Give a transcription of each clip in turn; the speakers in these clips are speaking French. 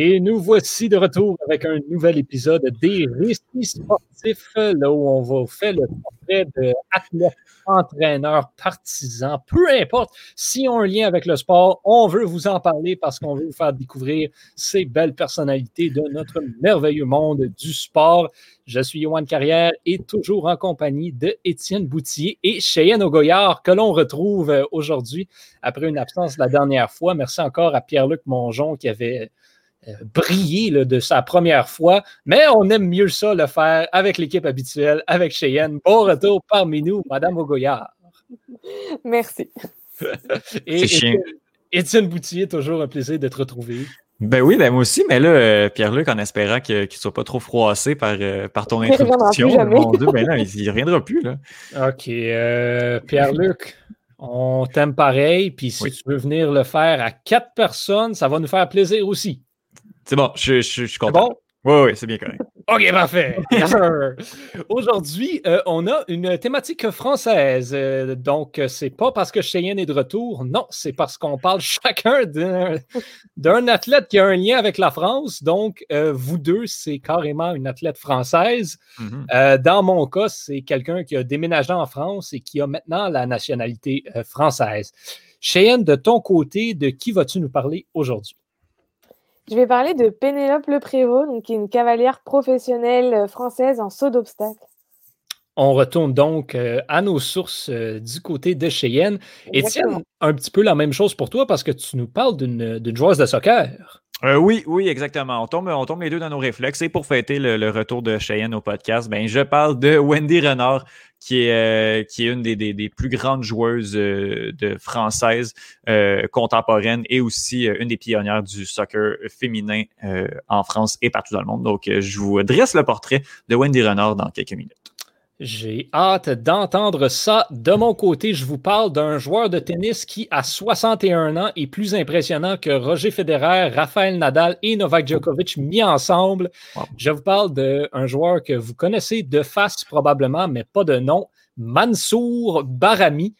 Et nous voici de retour avec un nouvel épisode des récits sportifs, là où on va faire le portrait d'athlètes, entraîneurs, partisans, peu importe si on un lien avec le sport, on veut vous en parler parce qu'on veut vous faire découvrir ces belles personnalités de notre merveilleux monde du sport. Je suis Yohan Carrière et toujours en compagnie de Étienne Boutier et Cheyenne Ogoyard que l'on retrouve aujourd'hui après une absence la dernière fois. Merci encore à Pierre-Luc Mongeon qui avait euh, briller de sa première fois, mais on aime mieux ça le faire avec l'équipe habituelle, avec Cheyenne. Bon retour parmi nous, Madame Ogoyard. Merci. Et Étienne, Étienne Boutier, toujours un plaisir d'être retrouvé. Ben oui, ben moi aussi, mais là, euh, Pierre-Luc, en espérant qu'il ne soit pas trop froissé par, euh, par ton introduction, mon Dieu, ben là, il ne reviendra plus. Là. OK. Pierre-Luc, on t'aime pareil, puis si tu veux venir le faire à quatre personnes, ça va nous faire plaisir aussi. C'est bon, je, suis content. Oui, oui, c'est bien correct. OK, parfait. Aujourd'hui, euh, on a une thématique française. Euh, donc, c'est pas parce que Cheyenne est de retour. Non, c'est parce qu'on parle chacun d'un athlète qui a un lien avec la France. Donc, euh, vous deux, c'est carrément une athlète française. Mm-hmm. dans mon cas, c'est quelqu'un qui a déménagé en France et qui a maintenant la nationalité française. Cheyenne, de ton côté, de qui vas-tu nous parler aujourd'hui? Je vais parler de Pénélope Le Prévost, donc, qui est une cavalière professionnelle euh, française en saut d'obstacle. On retourne donc euh, à nos sources euh, du côté de Cheyenne. Étienne, un petit peu la même chose pour toi parce que tu nous parles d'une joueuse de soccer. oui, oui, exactement. On tombe, on tombe les deux dans nos réflexes. Et pour fêter le, retour de Cheyenne au podcast, ben, je parle de Wendy Renard, qui est, euh, qui est une des, des, des, plus grandes joueuses euh, de françaises euh, contemporaines et aussi une des pionnières du soccer féminin en France et partout dans le monde. Donc, je vous dresse le portrait de Wendy Renard dans quelques minutes. J'ai hâte d'entendre ça. De mon côté, je vous parle d'un joueur de tennis qui, à 61 ans, est plus impressionnant que Roger Federer, Rafael Nadal et Novak Djokovic mis ensemble. Je vous parle d'un joueur que vous connaissez de face probablement, mais pas de nom, Mansour Barami,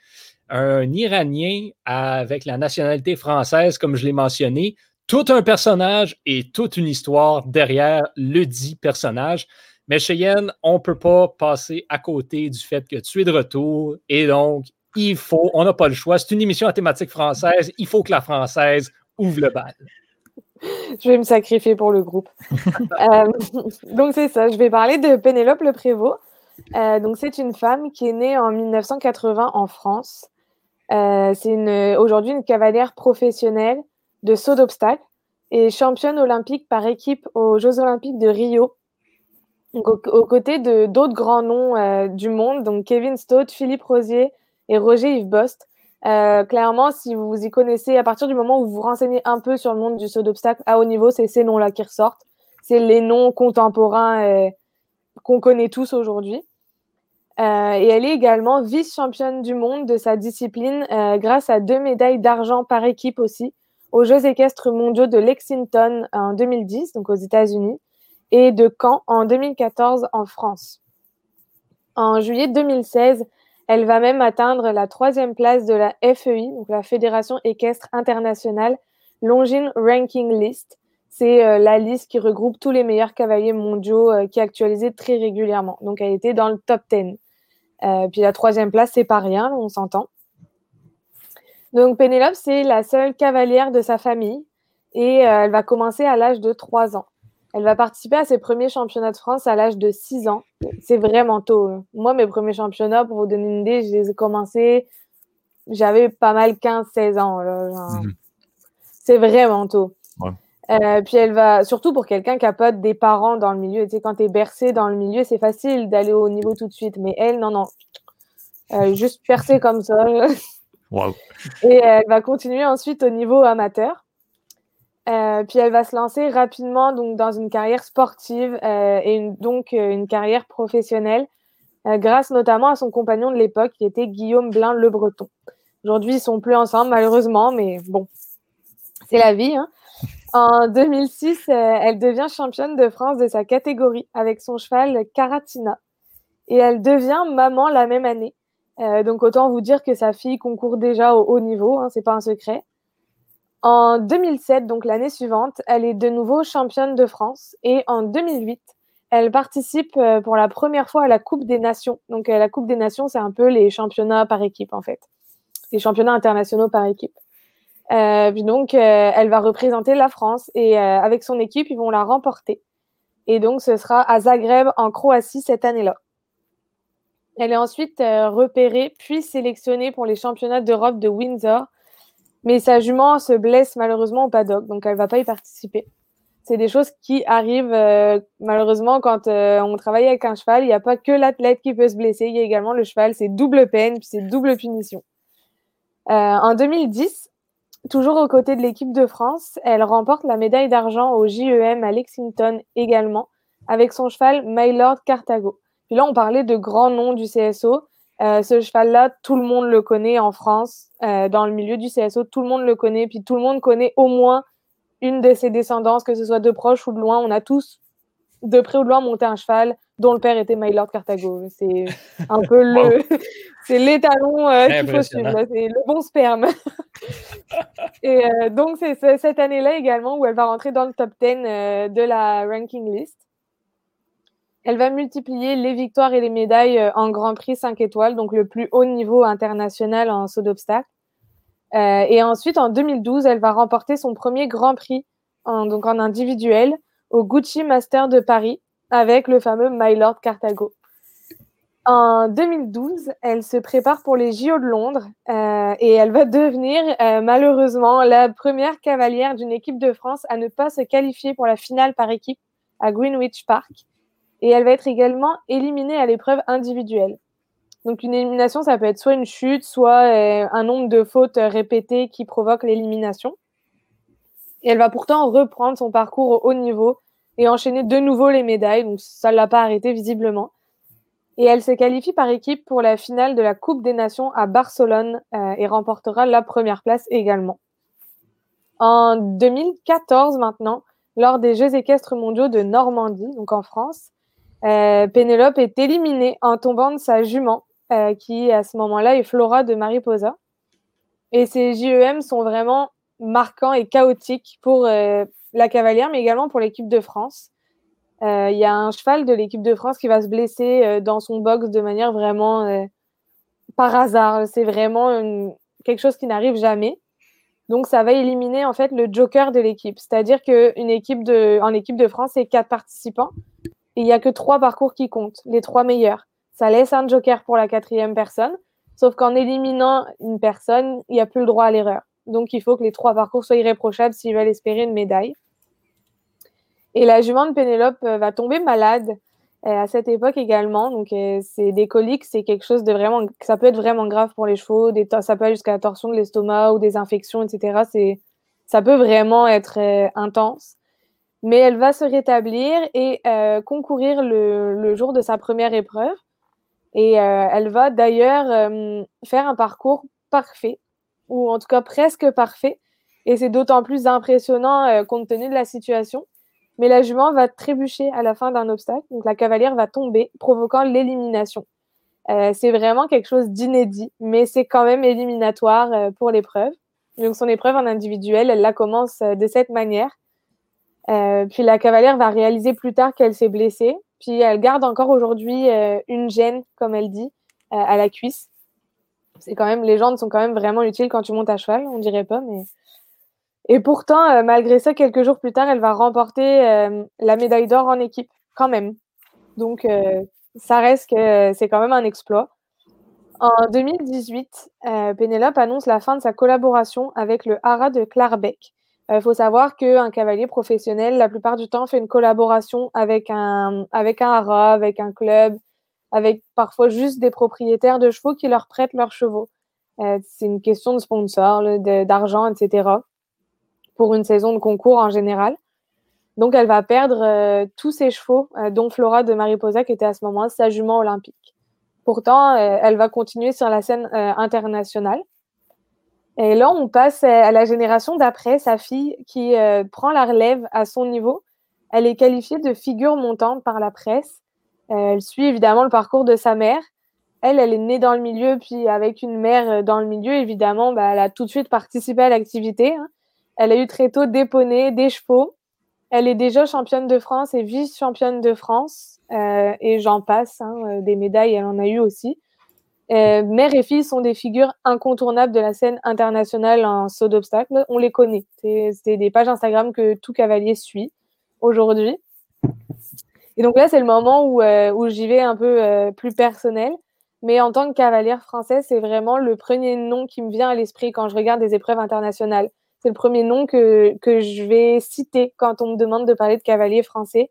un Iranien avec la nationalité française, comme je l'ai mentionné. Tout un personnage et toute une histoire derrière le dit personnage. Mais Cheyenne, on ne peut pas passer à côté du fait que tu es de retour et donc il faut, on n'a pas le choix. C'est une émission à thématique française. Il faut que la française ouvre le bal. Je vais me sacrifier pour le groupe. Euh, donc c'est ça, je vais parler de Pénélope Le Prévost. Euh, donc c'est une femme qui est née en 1980 en France. Euh, c'est aujourd'hui une cavalière professionnelle de saut d'obstacle et championne olympique par équipe aux Jeux olympiques de Rio aux, côtés de d'autres grands noms euh, du monde, donc Kevin Stott, Philippe Rosier et Roger Yves Bost. Euh, clairement, si vous y connaissez, à partir du moment où vous vous renseignez un peu sur le monde du saut d'obstacle à haut niveau, c'est ces noms-là qui ressortent. C'est les noms contemporains euh, qu'on connaît tous aujourd'hui. et elle est également vice-championne du monde de sa discipline grâce à deux médailles d'argent par équipe aussi aux Jeux équestres mondiaux de Lexington en 2010, donc aux États-Unis, et de Caen en 2014 en France. En juillet 2016, elle va même atteindre la troisième place de la FEI, donc la Fédération équestre internationale Longines Ranking List. C'est euh, la liste qui regroupe tous les meilleurs cavaliers mondiaux euh, qui est actualisée très régulièrement. Donc elle était dans le top 10. Euh, puis la troisième place, c'est pas rien, on s'entend. Donc Pénélope, c'est la seule cavalière de sa famille et elle va commencer à l'âge de 3 ans. Elle va participer à ses premiers championnats de France à l'âge de 6 ans. C'est vraiment tôt. Hein. Moi, mes premiers championnats, pour vous donner une idée, je les ai commencés, j'avais pas mal 15-16 ans. Mhm. C'est vraiment tôt. Euh, puis elle va, surtout pour quelqu'un qui n'a pas des parents dans le milieu, tu sais, quand tu es bercé dans le milieu, c'est facile d'aller au niveau tout de suite. Mais elle, non, non. Euh, juste percée comme ça. Et elle va continuer ensuite au niveau amateur. Euh, puis elle va se lancer rapidement dans une carrière sportive euh, et donc euh, une carrière professionnelle, grâce notamment à son compagnon de l'époque qui était Guillaume Blin Le Breton. Aujourd'hui, ils sont plus ensemble malheureusement, mais bon, c'est la vie. Hein. En 2006, elle devient championne de France de sa catégorie avec son cheval Caratina. Et elle devient maman la même année. donc autant vous dire que sa fille concourt déjà au haut niveau, hein, c'est pas un secret. En 2007, donc l'année suivante, elle est de nouveau championne de France. Et en 2008, elle participe euh, pour la première fois à la Coupe des Nations. Donc euh, la Coupe des Nations, c'est un peu les championnats par équipe en fait. Les championnats internationaux par équipe. Euh, donc elle va représenter la France et avec son équipe, ils vont la remporter. Et donc ce sera à Zagreb en Croatie cette année-là. Elle est ensuite repérée puis sélectionnée pour les championnats d'Europe de Windsor. Mais sa jument se blesse malheureusement au paddock, donc elle ne va pas y participer c'est des choses qui arrivent euh, malheureusement quand euh, on travaille avec un cheval. Il n'y a pas que l'athlète qui peut se blesser, il y a également le cheval. C'est double peine, puis c'est double punition. Euh, en 2010, toujours aux côtés de l'équipe de France, elle remporte la médaille d'argent au JEM à Lexington également, avec son cheval Mylord Cartago. Puis là, on parlait de grands noms du CSO. Ce cheval-là, tout le monde le connaît en France, dans le milieu du CSO, tout le monde le connaît, puis tout le monde connaît au moins une de ses descendances, que ce soit de proche ou de loin. On a tous, de près ou de loin, monté un cheval dont le père était Mylord Cartago. C'est un peu le, c'est l'étalon euh, qu'il faut suivre. C'est le bon sperme. Et euh, donc, c'est cette année-là également où elle va rentrer dans le top 10 euh, de la ranking list. Elle va multiplier les victoires et les médailles en Grand Prix 5 étoiles, donc le plus haut niveau international en saut d'obstacle. Euh, et ensuite, en 2012, elle va remporter son premier Grand Prix en, donc en individuel au Gucci Master de Paris avec le fameux Mylord Cartago. En 2012, elle se prépare pour les JO de Londres euh, et elle va devenir euh, malheureusement la première cavalière d'une équipe de France à ne pas se qualifier pour la finale par équipe à Greenwich Park. Et elle va être également éliminée à l'épreuve individuelle. Donc une élimination, ça peut être soit une chute, soit euh, un nombre de fautes répétées qui provoquent l'élimination. Et elle va pourtant reprendre son parcours au haut niveau et enchaîner de nouveau les médailles. Donc ça ne l'a pas arrêté visiblement. Et elle se qualifie par équipe pour la finale de la Coupe des Nations à Barcelone euh, et remportera la première place également. En 2014 maintenant, lors des Jeux équestres mondiaux de Normandie, donc en France, Pénélope est éliminée en tombant de sa jument euh, qui à ce moment-là est Flora de Mariposa. Et ces JEM sont vraiment marquants et chaotiques pour euh, la cavalière, mais également pour l'équipe de France. Euh, il y a un cheval de l'équipe de France qui va se blesser dans son box de manière vraiment par hasard. C'est vraiment quelque chose qui n'arrive jamais. Donc, ça va éliminer en fait le joker de l'équipe. C'est-à-dire qu'une équipe de, équipe de France, c'est quatre participants. Il n'y a que trois parcours qui comptent, les trois meilleurs ça laisse un joker pour la quatrième personne. Sauf qu'en éliminant une personne, il n'y a plus le droit à l'erreur. Donc, il faut que les trois parcours soient irréprochables s'ils veulent espérer une médaille. Et la jument de Pénélope euh, va tomber malade euh, à cette époque également. Donc, euh, c'est des coliques, c'est quelque chose de vraiment, ça peut être vraiment grave pour les chevaux. Des, ça peut aller jusqu'à la torsion de l'estomac ou des infections, etc. C'est, ça peut vraiment être intense. Mais elle va se rétablir et concourir le, jour de sa première épreuve. Et euh, elle va d'ailleurs euh, faire un parcours parfait, ou en tout cas presque parfait. Et c'est d'autant plus impressionnant euh, compte tenu de la situation. Mais la jument va trébucher à la fin d'un obstacle, donc la cavalière va tomber, provoquant l'élimination. c'est vraiment quelque chose d'inédit, mais c'est quand même éliminatoire pour l'épreuve. Donc son épreuve en individuel, elle la commence de cette manière. Puis la cavalière va réaliser plus tard qu'elle s'est blessée puis elle garde encore aujourd'hui euh, une gêne, comme elle dit, euh, à la cuisse. C'est quand même, les jambes sont quand même vraiment utiles quand tu montes à cheval, on dirait pas, mais. Et pourtant, euh, malgré ça, quelques jours plus tard, elle va remporter la médaille d'or en équipe, quand même. Donc, ça reste que c'est quand même un exploit. En 2018, Pénélope annonce la fin de sa collaboration avec le Haras de Clarbeck. Il euh, faut savoir qu'un cavalier professionnel, la plupart du temps, fait une collaboration avec un, avec un haras, avec un club, avec parfois juste des propriétaires de chevaux qui leur prêtent leurs chevaux. Euh, c'est une question de sponsor, d'argent, etc. pour une saison de concours en général. Donc, elle va perdre euh, tous ses chevaux, dont Flora de Mariposa, qui était à ce moment sa jument olympique. Pourtant, elle va continuer sur la scène internationale. Et là, on passe à la génération d'après, sa fille qui euh, prend la relève à son niveau. Elle est qualifiée de figure montante par la presse. Euh, elle suit évidemment le parcours de sa mère. Elle, elle est née dans le milieu, puis avec une mère euh, dans le milieu, évidemment, bah, elle a tout de suite participé à l'activité. Hein. Elle a eu très tôt des poneys, des chevaux. Elle est déjà championne de France et vice-championne de France. Et j'en passe, hein, des médailles, elle en a eu aussi. Euh, mère et fille sont des figures incontournables de la scène internationale en saut d'obstacle. On les connaît. C'est des pages Instagram que tout cavalier suit aujourd'hui. Et donc là, c'est le moment où, où j'y vais un peu plus personnel. Mais en tant que cavalière française, c'est vraiment le premier nom qui me vient à l'esprit quand je regarde des épreuves internationales. C'est le premier nom que, que je vais citer quand on me demande de parler de cavalier français.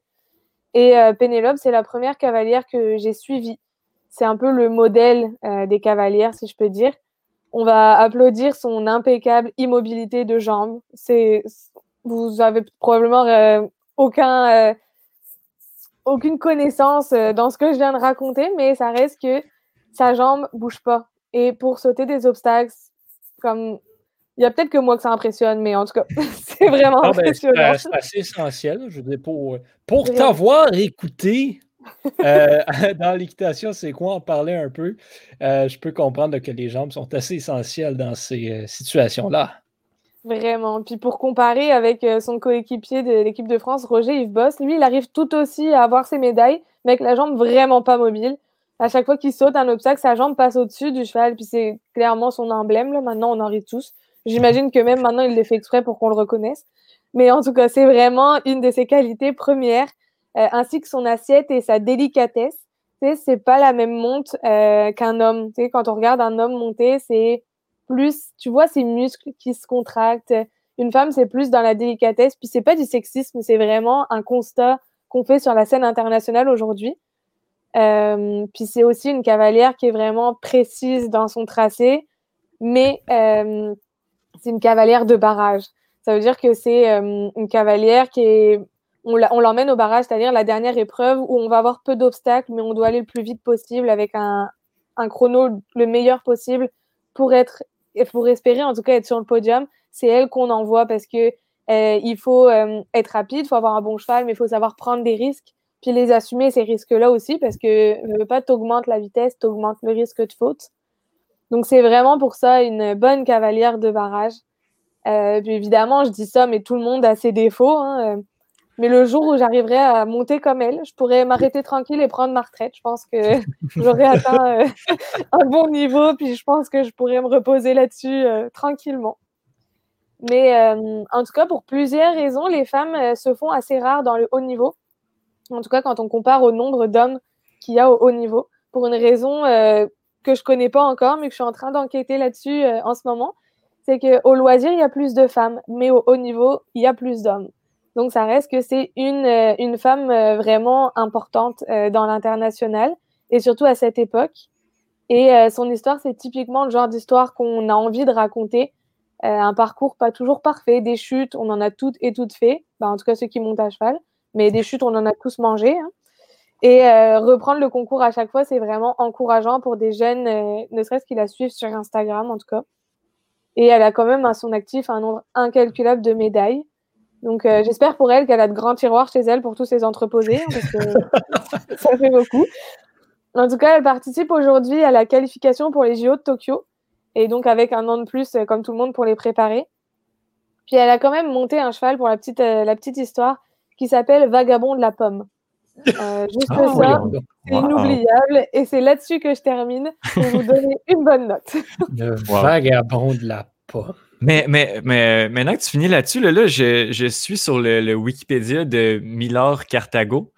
Et euh, Pénélope, c'est la première cavalière que j'ai suivie. C'est un peu le modèle euh, des cavalières, si je peux dire. On va applaudir son impeccable immobilité de jambes. C'est, vous avez probablement euh, aucun, aucune connaissance dans ce que je viens de raconter, mais ça reste que sa jambe bouge pas. Et pour sauter des obstacles, comme il y a peut-être que moi que ça impressionne, mais en tout cas, c'est vraiment ben, impressionnant. c'est assez essentiel. Je veux dire, pour, pour t'avoir écouté euh, dans l'équitation, c'est quoi? En parler un peu? Euh, je peux comprendre que les jambes sont assez essentielles dans ces euh, situations-là. Vraiment. Puis pour comparer avec son coéquipier de l'équipe de France, Roger Yves Boss, lui, il arrive tout aussi à avoir ses médailles, mais avec la jambe vraiment pas mobile à chaque fois qu'il saute un obstacle, sa jambe passe au-dessus du cheval, puis c'est clairement son emblème. Là. Maintenant, on en rit tous. J'imagine que même maintenant, il le fait exprès pour qu'on le reconnaisse. Mais en tout cas, c'est vraiment une de ses qualités premières, ainsi que son assiette et sa délicatesse. C'est pas la même monte euh, qu'un homme. Tu sais, quand on regarde un homme monter, c'est plus, tu vois, ses muscles qui se contractent. Une femme, c'est plus dans la délicatesse. Puis c'est pas du sexisme, c'est vraiment un constat qu'on fait sur la scène internationale aujourd'hui. Euh, puis c'est aussi une cavalière qui est vraiment précise dans son tracé, mais euh, c'est une cavalière de barrage. Ça veut dire que c'est euh, une cavalière qui est. On l'emmène au barrage, c'est-à-dire la dernière épreuve où on va avoir peu d'obstacles, mais on doit aller le plus vite possible avec un, chrono le meilleur possible pour être, pour espérer en tout cas être sur le podium. C'est elle qu'on envoie parce que il faut être rapide, il faut avoir un bon cheval, mais il faut savoir prendre des risques puis les assumer, ces risques-là aussi, parce que ne veux pas, t'augmentes la vitesse, t'augmentes le risque de faute. Donc, c'est vraiment pour ça une bonne cavalière de barrage. Euh, puis évidemment, je dis ça, mais tout le monde a ses défauts. Hein, euh. Mais le jour où j'arriverai à monter comme elle, je pourrais m'arrêter tranquille et prendre ma retraite. Je pense que j'aurais atteint euh, un bon niveau, puis je pense que je pourrais me reposer là-dessus tranquillement. Mais en tout cas, pour plusieurs raisons, les femmes se font assez rares dans le haut niveau en tout cas quand on compare au nombre d'hommes qu'il y a au haut niveau, pour une raison euh, que je connais pas encore, mais que je suis en train d'enquêter là-dessus euh, en ce moment, c'est qu'au loisir, il y a plus de femmes, mais au haut niveau, il y a plus d'hommes. Donc ça reste que c'est une, euh, femme vraiment importante dans l'international, et surtout à cette époque. Et son histoire, c'est typiquement le genre d'histoire qu'on a envie de raconter. un parcours pas toujours parfait, des chutes, on en a toutes et toutes fait, bah, en tout cas ceux qui montent à cheval mais des chutes, on en a tous mangé. Hein. Et euh, reprendre le concours à chaque fois, c'est vraiment encourageant pour des jeunes, euh, ne serait-ce qu'ils la suivent sur Instagram en tout cas. Et elle a quand même à son actif un nombre incalculable de médailles. Donc euh, j'espère pour elle qu'elle a de grands tiroirs chez elle pour tous ses entreposés, hein, parce que ça fait beaucoup. En tout cas, elle participe aujourd'hui à la qualification pour les JO de Tokyo, et donc avec un an de plus, comme tout le monde, pour les préparer. Puis elle a quand même monté un cheval pour la petite, la petite histoire qui s'appelle Vagabond de la pomme. Euh, juste ah, ça, c'est inoubliable. Et c'est là-dessus que je termine pour vous donner une bonne note. Le Vagabond de la pomme. Mais, mais, mais maintenant que tu finis là-dessus, là, je, je, suis sur le, Wikipédia de Milor Carthago,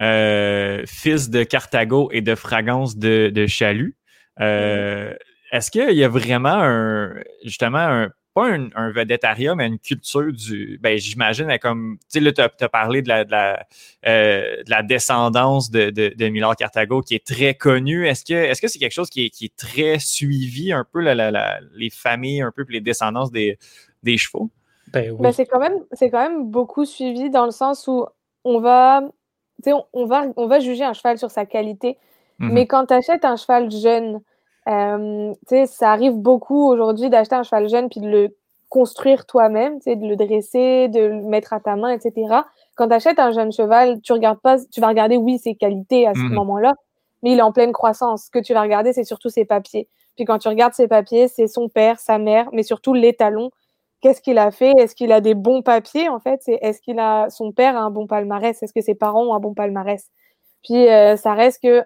euh, fils de Carthago et de Fragance de, de Chalut. Euh, est-ce qu'il y a vraiment un, justement un, un, vedettariat, mais une culture du. Ben, j'imagine, comme. Tu sais, là, tu as, parlé de la, de la, euh, de la descendance de, de, de Milord Carthago qui est très connue. Est-ce que est-ce que c'est quelque chose qui est, qui est, très suivi, un peu, la, la, les familles, un peu, les descendances des, des chevaux? Ben, oui. ben c'est quand, même, quand même beaucoup suivi dans le sens où on va. On, on, va, on va juger un cheval sur sa qualité. Mm-hmm. Mais quand tu achètes un cheval jeune, euh, ça arrive beaucoup aujourd'hui d'acheter un cheval jeune puis de le construire toi-même, de le dresser, de le mettre à ta main, etc. Quand tu achètes un jeune cheval, tu regardes pas, tu vas regarder, oui, ses qualités à ce mmh moment-là, mais il est en pleine croissance. Ce que tu vas regarder, c'est surtout ses papiers. Puis quand tu regardes ses papiers, c'est son père, sa mère, mais surtout les talons. qu'est-ce qu'il a fait? Est-ce qu'il a des bons papiers en fait? Est-ce qu'il a son père a un bon palmarès? Est-ce que ses parents ont un bon palmarès? Puis euh, ça reste que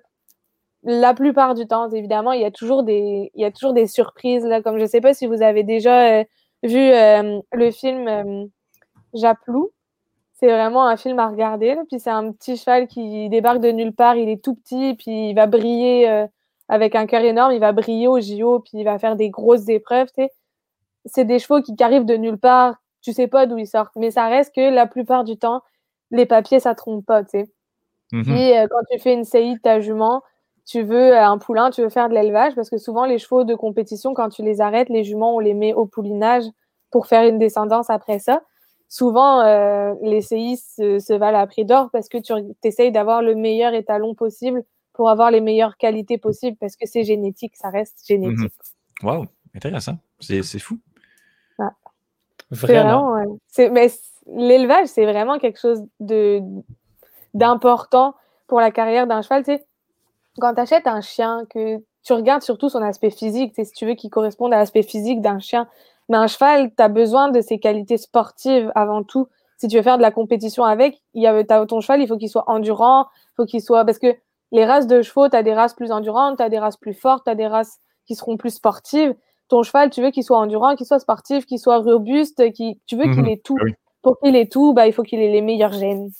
la plupart du temps, évidemment, il y a toujours des il y a toujours des surprises là. Comme je sais pas si vous avez déjà euh, vu euh, le film Japlou. C'est vraiment un film à regarder. Puis c'est un petit cheval qui débarque de nulle part. Il est tout petit, puis il va briller avec un cœur énorme. Il va briller au JO, puis il va faire des grosses épreuves. C'est des chevaux qui, arrivent de nulle part, tu sais pas d'où ils sortent. Mais ça reste que la plupart du temps, les papiers, ça trompe pas, tu sais. Mhm. Puis euh, quand tu fais une CI de ta jument, tu veux euh, un poulain, tu veux faire de l'élevage, parce que souvent les chevaux de compétition, quand tu les arrêtes, les juments, on les met au poulinage pour faire une descendance après ça. Souvent, euh, les CI se, valent à prix d'or parce que tu essayes d'avoir le meilleur étalon possible pour avoir les meilleures qualités possibles parce que c'est génétique, ça reste génétique. Wow, intéressant. C'est fou. Vraiment. mais l'élevage, c'est vraiment quelque chose de d'important pour la carrière d'un cheval. Tu sais, quand tu achètes un chien, que tu regardes surtout son aspect physique, si tu veux qu'il corresponde à l'aspect physique d'un chien. Mais un cheval, tu as besoin de ses qualités sportives avant tout. Si tu veux faire de la compétition avec, il y a, ton cheval, il faut qu'il soit endurant, faut qu'il soit. Parce que les races de chevaux, tu as des races plus endurantes, tu as des races plus fortes, tu as des races qui seront plus sportives ton cheval, tu veux qu'il soit endurant, qu'il soit sportif, qu'il soit robuste, qui, tu veux qu'il mhm. ait tout. Ah Pour qu'il ait tout, bah, il faut qu'il ait les meilleurs gènes.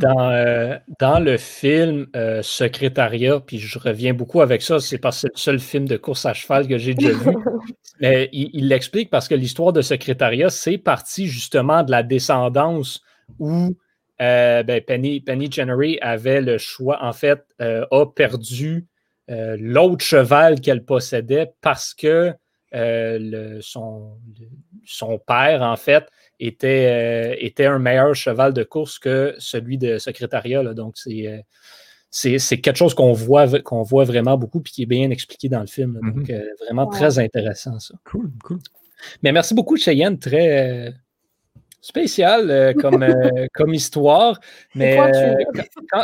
Dans, euh, dans le film euh, Secrétariat, puis je reviens beaucoup avec ça, c'est parce que c'est le seul film de course à cheval que j'ai déjà vu. Mais il l'explique parce que l'histoire de Secrétariat, c'est parti justement de la descendance où euh, ben, Penny, Penny Jennery avait le choix, en fait, a perdu l'autre cheval qu'elle possédait parce que euh, son, son, père, en fait, était, euh, était un meilleur cheval de course que celui de secrétariat. Donc, euh, c'est. c'est quelque chose qu'on voit, qu'on voit vraiment beaucoup et qui est bien expliqué dans le film. Donc, mm-hmm. vraiment très intéressant, ça. Cool, cool. Mais merci beaucoup, Cheyenne. Très, spécial euh, comme, euh, comme histoire, mais euh,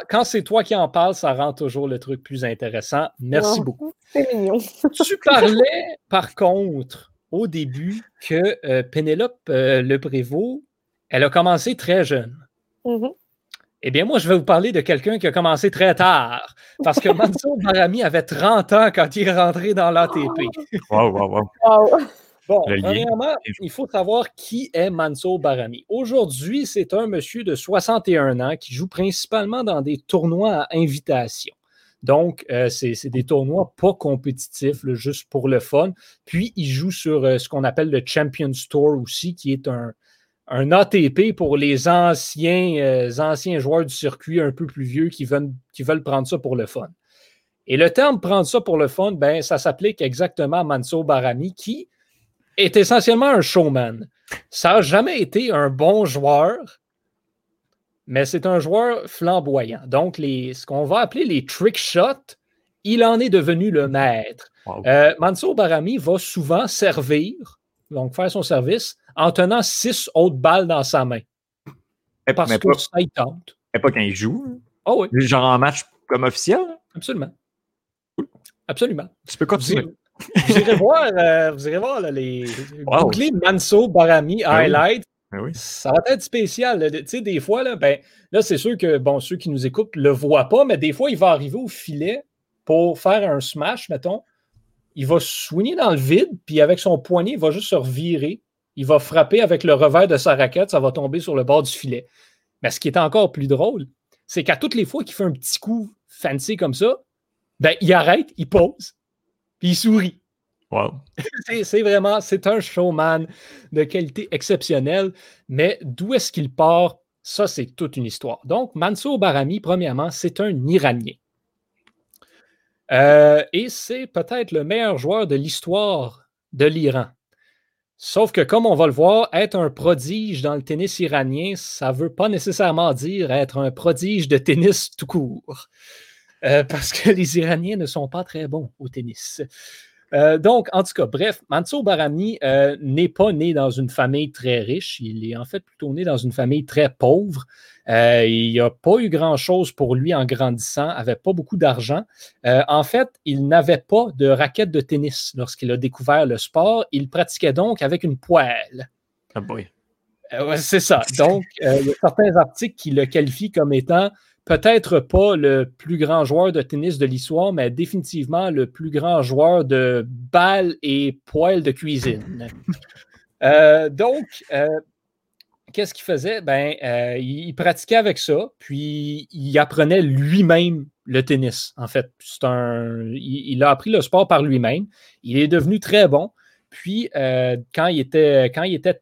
quand, c'est toi qui en parles, ça rend toujours le truc plus intéressant. Merci beaucoup. C'est mignon. tu parlais, par contre, au début, que Pénélope Le Prévost, elle a commencé très jeune. Mm-hmm. Eh bien, moi, je vais vous parler de quelqu'un qui a commencé très tard, parce que Mansour Barami avait 30 ans quand il est rentré dans l'ATP. Wow, wow, wow. Bon, premièrement, il faut savoir qui est Mansour Barami. Aujourd'hui, c'est un monsieur de 61 ans qui joue principalement dans des tournois à invitation. Donc, euh, c'est des tournois pas compétitifs, juste pour le fun. Puis, il joue sur euh, ce qu'on appelle le Champions Tour aussi, qui est un, ATP pour les anciens, euh, anciens joueurs du circuit un peu plus vieux qui veulent, prendre ça pour le fun. Et le terme prendre ça pour le fun, ben, ça s'applique exactement à Mansour Barami, qui, est essentiellement un showman. Ça n'a jamais été un bon joueur, mais c'est un joueur flamboyant. Donc, les, ce qu'on va appeler les trick shots, il en est devenu le maître. Euh, Mansour Barami va souvent servir, donc faire son service, en tenant six autres balles dans sa main. parce que ça, il tente. Et pas quand il joue. Oh oui. Genre en match comme officiel. Absolument. Absolument. Tu peux continuer vous irez voir, euh, vous irez voir les wow. Manso Barami ben highlight. Ben ça va être spécial. Tu sais, des fois, là, ben, c'est sûr que ceux qui nous écoutent ne le voient pas, mais des fois, il va arriver au filet pour faire un smash, mettons. Il va soigner dans le vide, puis avec son poignet, il va juste se revirer. Il va frapper avec le revers de sa raquette, ça va tomber sur le bord du filet. Mais ce qui est encore plus drôle, c'est qu'à toutes les fois qu'il fait un petit coup fancy comme ça, ben, il arrête, il pose, puis il sourit. C'est vraiment, un showman de qualité exceptionnelle, mais d'où est-ce qu'il part? Ça, c'est toute une histoire. Donc, Mansour Barami, premièrement, c'est un Iranien. Euh, et c'est peut-être le meilleur joueur de l'histoire de l'Iran. Sauf que, comme on va le voir, être un prodige dans le tennis iranien, ça ne veut pas nécessairement dire être un prodige de tennis tout court. Euh, parce que les Iraniens ne sont pas très bons au tennis. Euh, donc, en tout cas, bref, Mansour Barami euh, n'est pas né dans une famille très riche. Il est en fait plutôt né dans une famille très pauvre. il n'a pas eu grand-chose pour lui en grandissant, n'avait pas beaucoup d'argent. en fait, il n'avait pas de raquette de tennis lorsqu'il a découvert le sport. Il pratiquait donc avec une poêle. Ah boy. Euh, c'est ça. Donc, euh, il y a certains articles qui le qualifient comme étant peut-être pas le plus grand joueur de tennis de l'histoire, mais définitivement le plus grand joueur de balles et poils de cuisine. Euh, donc, qu'est-ce qu'il faisait? Ben, il, pratiquait avec ça, puis il apprenait lui-même le tennis. En fait, un, il, a appris le sport par lui-même. Il est devenu très bon. Puis, quand, il était, quand il était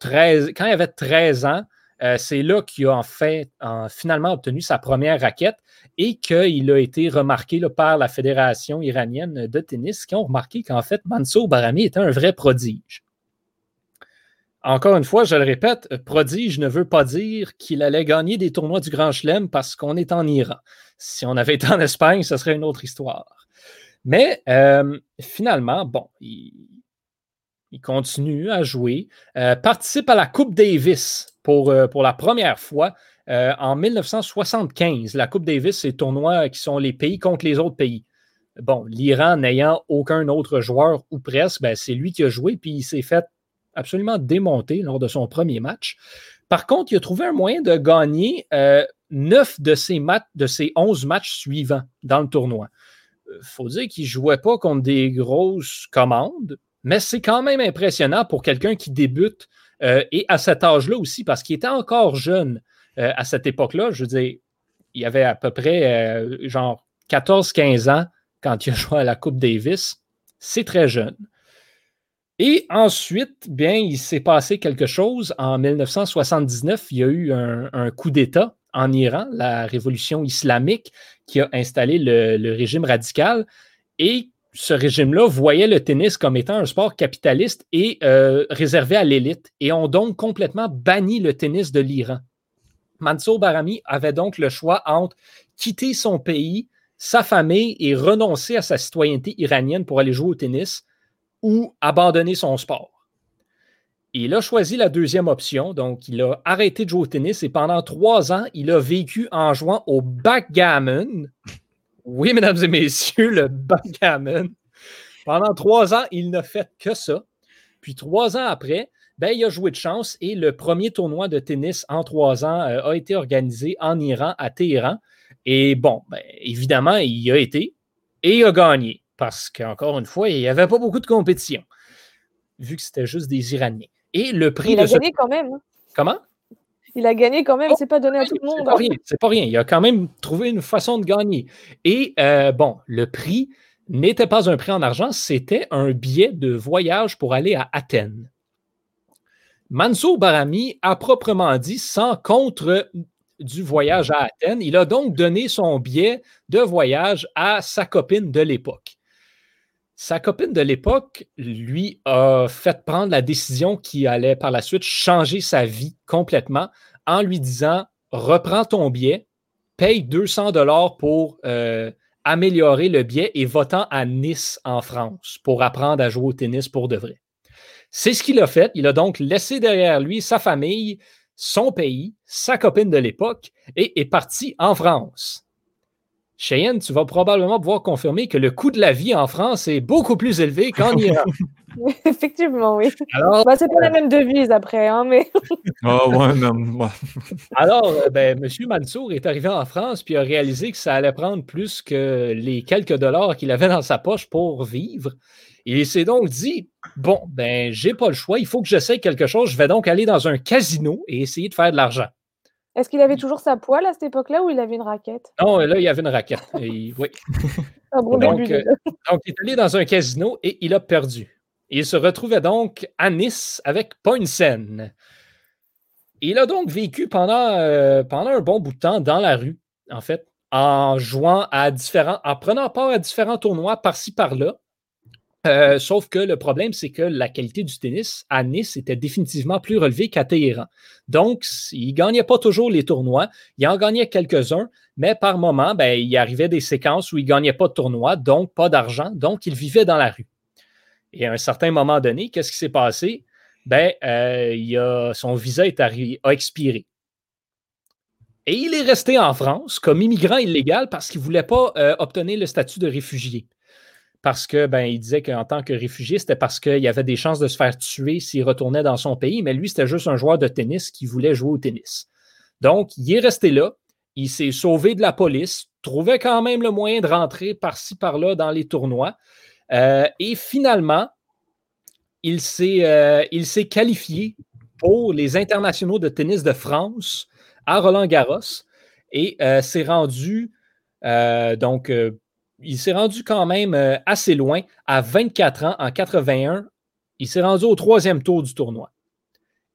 quand il avait 13 ans, euh, c'est là qu'il a en fait finalement obtenu sa première raquette et qu'il a été remarqué par la Fédération iranienne de tennis qui ont remarqué qu'en fait, Mansour Barami était un vrai prodige. Encore une fois, je le répète, prodige ne veut pas dire qu'il allait gagner des tournois du Grand Chelem parce qu'on est en Iran. Si on avait été en Espagne, ce serait une autre histoire. Mais euh, finalement, bon, il, continue à jouer. Euh, participe à la Coupe Davis pour, euh, pour la première fois euh, en 1975. La Coupe Davis, c'est tournois qui sont les pays contre les autres pays. Bon, l'Iran n'ayant aucun autre joueur ou presque, ben, c'est lui qui a joué, puis il s'est fait absolument démonter lors de son premier match. Par contre, il a trouvé un moyen de gagner neuf de ses, de ses 11 matchs suivants dans le tournoi. Faut dire qu'il ne jouait pas contre des grosses commandes, mais c'est quand même impressionnant pour quelqu'un qui débute euh, et à cet âge-là aussi, parce qu'il était encore jeune euh, à cette époque-là. Je veux dire, il avait à peu près euh, genre 14-15 ans quand il a joué à la Coupe Davis. C'est très jeune. Et ensuite, bien, il s'est passé quelque chose. En 1979, il y a eu un, coup d'État en Iran, la révolution islamique, qui a installé le, le régime radical et ce régime-là voyait le tennis comme étant un sport capitaliste et euh, réservé à l'élite et ont donc complètement banni le tennis de l'Iran. Mansour Barami avait donc le choix entre quitter son pays, sa famille et renoncer à sa citoyenneté iranienne pour aller jouer au tennis ou abandonner son sport. il a choisi la deuxième option, donc il a arrêté de jouer au tennis et pendant trois ans, il a vécu en jouant au backgammon, oui, mesdames et messieurs, le backgammon. Pendant trois ans, il n'a fait que ça. Puis trois ans après, ben, il a joué de chance et le premier tournoi de tennis en trois ans euh, a été organisé en Iran, à Téhéran. Et bon, ben, évidemment, il y a été et il a gagné parce qu'encore une fois, il n'y avait pas beaucoup de compétition, vu que c'était juste des Iraniens. Et le prix il a gagné quand même. Hein. Comment? Il a gagné quand même, oh, c'est pas donné à tout le monde. C'est pas, c'est pas rien. Il a quand même trouvé une façon de gagner. Et euh, bon, le prix n'était pas un prix en argent, c'était un billet de voyage pour aller à Athènes. Mansour Barami a proprement dit sans contre du voyage à Athènes. Il a donc donné son billet de voyage à sa copine de l'époque. Sa copine de l'époque, lui, a fait prendre la décision qui allait par la suite changer sa vie complètement en lui disant reprends ton billet, paye 200 dollars pour euh, améliorer le billet et va-t'en à Nice en France pour apprendre à jouer au tennis pour de vrai. C'est ce qu'il a fait. Il a donc laissé derrière lui sa famille, son pays, sa copine de l'époque et est parti en France. Cheyenne, tu vas probablement pouvoir confirmer que le coût de la vie en France est beaucoup plus élevé qu'en Iran. Effectivement, oui. Alors, bah, c'est pas la même devise après, hein, mais. oh, ouais, non, Alors, euh, ben, M. Mansour est arrivé en France puis a réalisé que ça allait prendre plus que les quelques dollars qu'il avait dans sa poche pour vivre. Il s'est donc dit Bon, ben, j'ai pas le choix, il faut que j'essaie quelque chose. Je vais donc aller dans un casino et essayer de faire de l'argent. Est-ce qu'il avait toujours sa poêle à cette époque-là ou il avait une raquette? Non, là, il avait une raquette. oui. donc, euh, donc, il est allé dans un casino et il a perdu. Il se retrouvait donc à Nice avec Poinsen. Il a donc vécu pendant, euh, pendant un bon bout de temps dans la rue, en fait, en jouant à différents, en prenant part à différents tournois par-ci par-là. Euh, sauf que le problème, c'est que la qualité du tennis à Nice était définitivement plus relevée qu'à Téhéran. Donc, il ne gagnait pas toujours les tournois. Il en gagnait quelques-uns, mais par moment, ben, il arrivait des séquences où il ne gagnait pas de tournoi, donc pas d'argent. Donc, il vivait dans la rue. Et à un certain moment donné, qu'est-ce qui s'est passé? Ben, euh, il a, son visa est a expiré. Et il est resté en France comme immigrant illégal parce qu'il ne voulait pas euh, obtenir le statut de réfugié. Parce que ben, il disait qu'en tant que réfugié, c'était parce qu'il avait des chances de se faire tuer s'il retournait dans son pays, mais lui, c'était juste un joueur de tennis qui voulait jouer au tennis. Donc, il est resté là, il s'est sauvé de la police, trouvait quand même le moyen de rentrer par-ci, par-là dans les tournois. Euh, et finalement, il s'est, euh, il s'est qualifié pour les internationaux de tennis de France à Roland Garros et euh, s'est rendu donc il s'est rendu quand même assez loin à 24 ans en 81. Il s'est rendu au troisième tour du tournoi.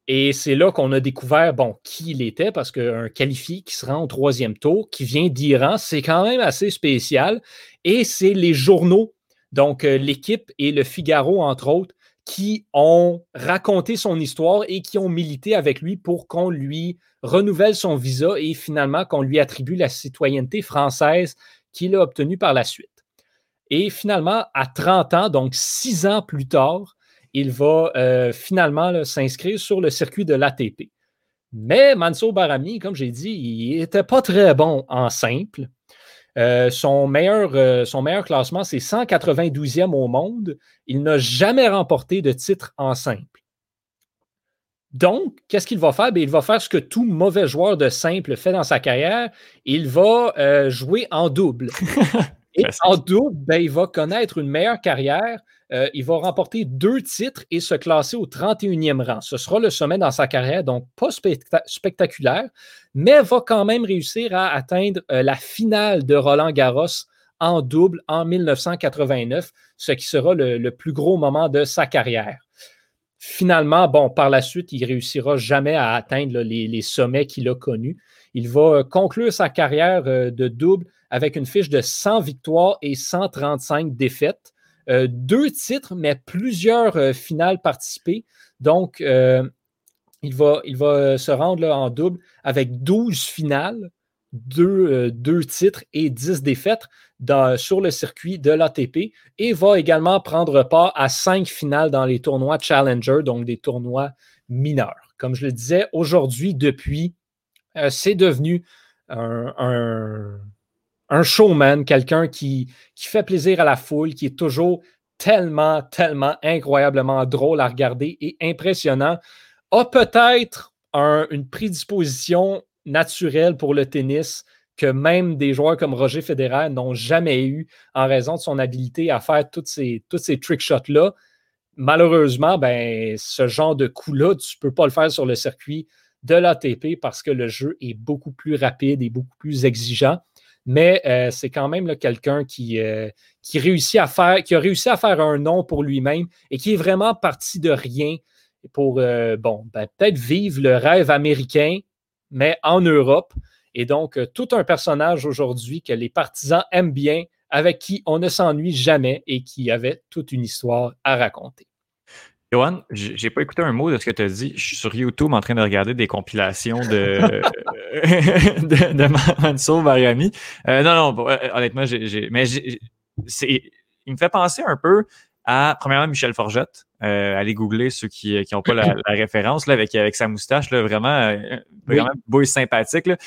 Et c'est là qu'on a découvert, bon, qui il était, parce qu'un qualifié qui se rend au troisième tour, qui vient d'Iran, c'est quand même assez spécial. Et c'est les journaux, donc euh, l'équipe et le Figaro, entre autres, qui ont raconté son histoire et qui ont milité avec lui pour qu'on lui renouvelle son visa et finalement qu'on lui attribue la citoyenneté française qu'il a obtenue par la suite. Et finalement, à 30 ans, donc six ans plus tard, il va euh, finalement s'inscrire sur le circuit de l'ATP. Mais Mansour Barami, comme j'ai dit, il n'était pas très bon en simple. Euh, son, meilleur, euh, son meilleur classement, c'est 192e au monde. Il n'a jamais remporté de titre en simple. Donc, qu'est-ce qu'il va faire? Ben, il va faire ce que tout mauvais joueur de simple fait dans sa carrière. Il va jouer en double. Et en double, ben, il va connaître une meilleure carrière euh, il va remporter deux titres et se classer au 31e rang. Ce sera le sommet dans sa carrière, donc pas spectaculaire, mais va quand même réussir à atteindre euh, la finale de Roland Garros en double en 1989, ce qui sera le, plus gros moment de sa carrière. Finalement, bon, par la suite, il réussira jamais à atteindre les, sommets qu'il a connus. Il va conclure sa carrière euh, de double avec une fiche de 100 victoires et 135 défaites. Euh, deux titres, mais plusieurs euh, finales participées. Donc, euh, il, va, il va se rendre en double avec 12 finales, deux, titres et 10 défaites sur le circuit de l'ATP et va également prendre part à cinq finales dans les tournois Challenger, donc des tournois mineurs. Comme je le disais, aujourd'hui, depuis, c'est devenu un showman, quelqu'un qui, qui fait plaisir à la foule, qui est toujours tellement, tellement incroyablement drôle à regarder et impressionnant, a peut-être une prédisposition naturelle pour le tennis que même des joueurs comme Roger Federer n'ont jamais eu en raison de son habilité à faire toutes ces, toutes ces trick shots-là. Malheureusement, ben, ce genre de coup-là, tu ne peux pas le faire sur le circuit de l'ATP parce que le jeu est beaucoup plus rapide et beaucoup plus exigeant mais euh, c'est quand même quelqu'un qui, euh, qui, réussit à faire, qui a réussi à faire un nom pour lui-même et qui est vraiment parti de rien pour, euh, bon, ben, peut-être vivre le rêve américain, mais en Europe. Et donc, tout un personnage aujourd'hui que les partisans aiment bien, avec qui on ne s'ennuie jamais et qui avait toute une histoire à raconter. Johan, j'ai pas écouté un mot de ce que tu as dit. Je suis sur YouTube en train de regarder des compilations de, de, de Mansour Mariami. Euh, non, non, euh, honnêtement, j'ai, mais c'est, il me fait penser un peu à, premièrement, Michel Forgette. Euh, allez googler ceux qui n'ont pas la, référence là, avec, avec sa moustache, là, vraiment, euh, vraiment beau sympathique. Là.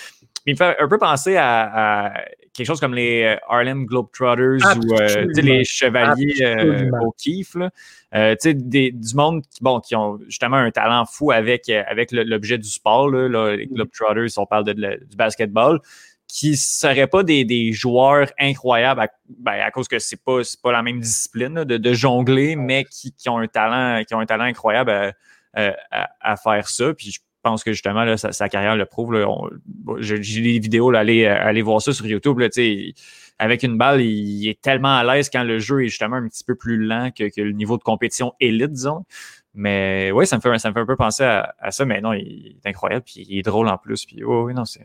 Il me fait un peu penser à, quelque chose comme les euh, Harlem Globetrotters ou euh, les chevaliers euh, au kiff. du monde qui, bon, qui ont justement un talent fou avec, avec l'objet du sport. Là, les mm. Globetrotters, on parle de, du basketball qui ne seraient pas des, joueurs incroyables à, ben, à cause que c'est pas, pas la même discipline de, jongler, mais qui, ont un talent, qui ont un talent incroyable à, faire ça. Puis je pense que justement, là, sa, carrière le prouve. J'ai des vidéos, là, allez, aller voir ça sur YouTube. Là, avec une balle, il, est tellement à l'aise quand le jeu est justement un petit peu plus lent que, le niveau de compétition élite, disons. Mais oui, ça me fait, ça me fait un peu penser à, ça, mais non, il, est incroyable, puis il est drôle en plus. Puis oui, non, c'est.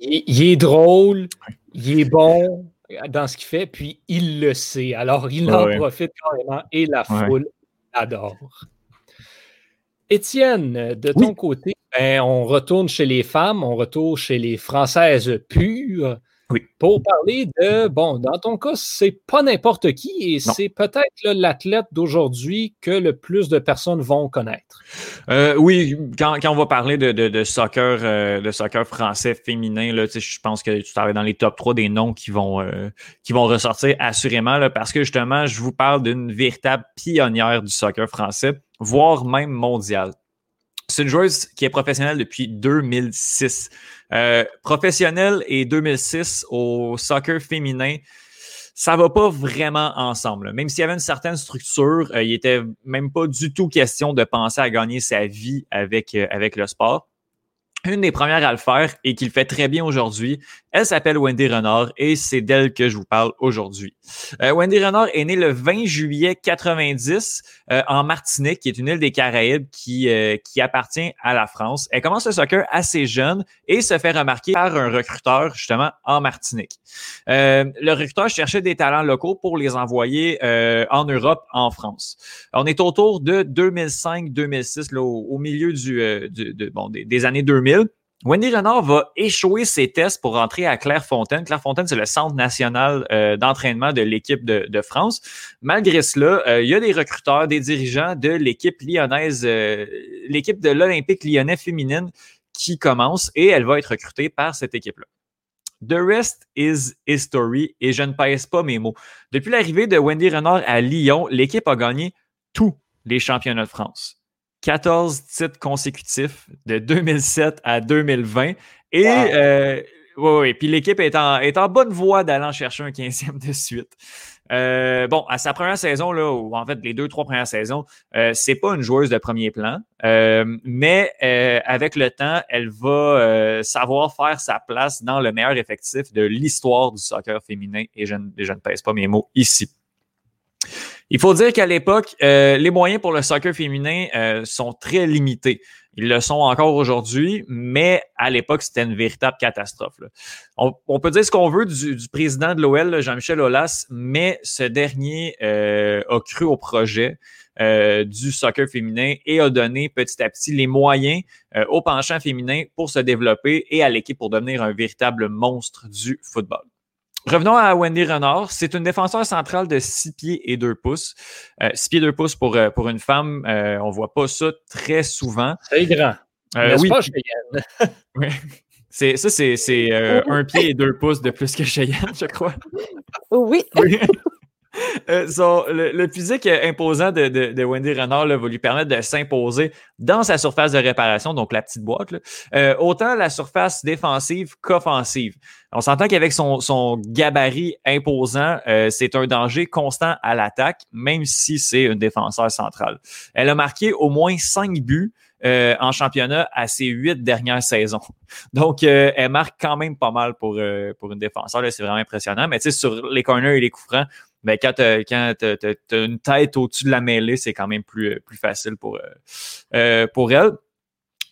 Il, est drôle, il est bon dans ce qu'il fait, puis il le sait. Alors, il en profite carrément et la foule adore. Étienne, de ton côté, ben, on retourne chez les femmes, on retourne chez les Françaises pures. Oui. Pour parler de, bon, dans ton cas, c'est pas n'importe qui et c'est peut-être l'athlète d'aujourd'hui que le plus de personnes vont connaître. Euh, oui, quand, on va parler de, soccer, euh, de soccer français féminin, là, je pense que tu travailles dans les top 3 des noms qui vont, euh, qui vont ressortir assurément là, parce que justement, je vous parle d'une véritable pionnière du soccer français, voire même mondial. C'est une joueuse qui est professionnelle depuis 2006. Euh, professionnelle et 2006 au soccer féminin, ça va pas vraiment ensemble. Même s'il y avait une certaine structure, euh, il était même pas du tout question de penser à gagner sa vie avec, euh, avec le sport une des premières à le faire et qui le fait très bien aujourd'hui. Elle s'appelle Wendy Renard et c'est d'elle que je vous parle aujourd'hui. Euh, Wendy Renard est née le 20 juillet 90 euh, en Martinique, qui est une île des Caraïbes qui, euh, qui appartient à la France. Elle commence le soccer assez jeune et se fait remarquer par un recruteur justement en Martinique. le recruteur cherchait des talents locaux pour les envoyer en Europe, en France. On est autour de 2005-2006, au, au, milieu du, bon, des, des années 2000. Wendy Renard va échouer ses tests pour rentrer à Clairefontaine. Clairefontaine, c'est le centre national euh, d'entraînement de l'équipe de, France. Malgré cela, euh, il y a des recruteurs, des dirigeants de l'équipe lyonnaise, euh, l'équipe de l'Olympique lyonnais féminine qui commence et elle va être recrutée par cette équipe-là. The rest is history et je ne pèse pas mes mots. Depuis l'arrivée de Wendy Renard à Lyon, l'équipe a gagné tous les championnats de France. 14 titres consécutifs de 2007 à 2020. Et euh, puis l'équipe est en, est en bonne voie d'aller chercher un 15e de suite. Euh, bon, à sa première saison, là, ou en fait les deux, trois premières saisons, euh, c'est pas une joueuse de premier plan, euh, mais avec le temps, elle va savoir faire sa place dans le meilleur effectif de l'histoire du soccer féminin, et je, je ne pèse pas mes mots ici. Il faut dire qu'à l'époque, euh, les moyens pour le soccer féminin euh, sont très limités. Ils le sont encore aujourd'hui, mais à l'époque, c'était une véritable catastrophe. On, peut dire ce qu'on veut du, président de l'OL, Jean-Michel Aulas, mais ce dernier euh, a cru au projet du soccer féminin et a donné petit à petit les moyens au penchant féminin pour se développer et à l'équipe pour devenir un véritable monstre du football. Revenons à Wendy Renard. C'est une défenseur centrale de 6 pieds et 2 pouces. 6 euh, pieds et 2 pouces pour, euh, pour une femme, euh, on voit pas ça très souvent. C'est grand. oui. Pas oui. C'est, ça, c'est, c'est un pied et deux pouces de plus que Cheyenne, je crois. Oui. oui. Euh, le, physique imposant de, Wendy Renard va lui permettre de s'imposer dans sa surface de réparation, donc la petite boîte, euh, autant la surface défensive qu'offensive. On s'entend qu'avec son, gabarit imposant, euh, c'est un danger constant à l'attaque, même si c'est une défenseur centrale. Elle a marqué au moins cinq buts. en championnat à ses huit dernières saisons. Donc, elle marque quand même pas mal pour, pour une défenseur. C'est vraiment impressionnant. Mais tu sais, sur les corners et les coups francs, mais quand tu as, une tête au-dessus de la mêlée, c'est quand même plus, plus facile pour, euh, euh, pour elle.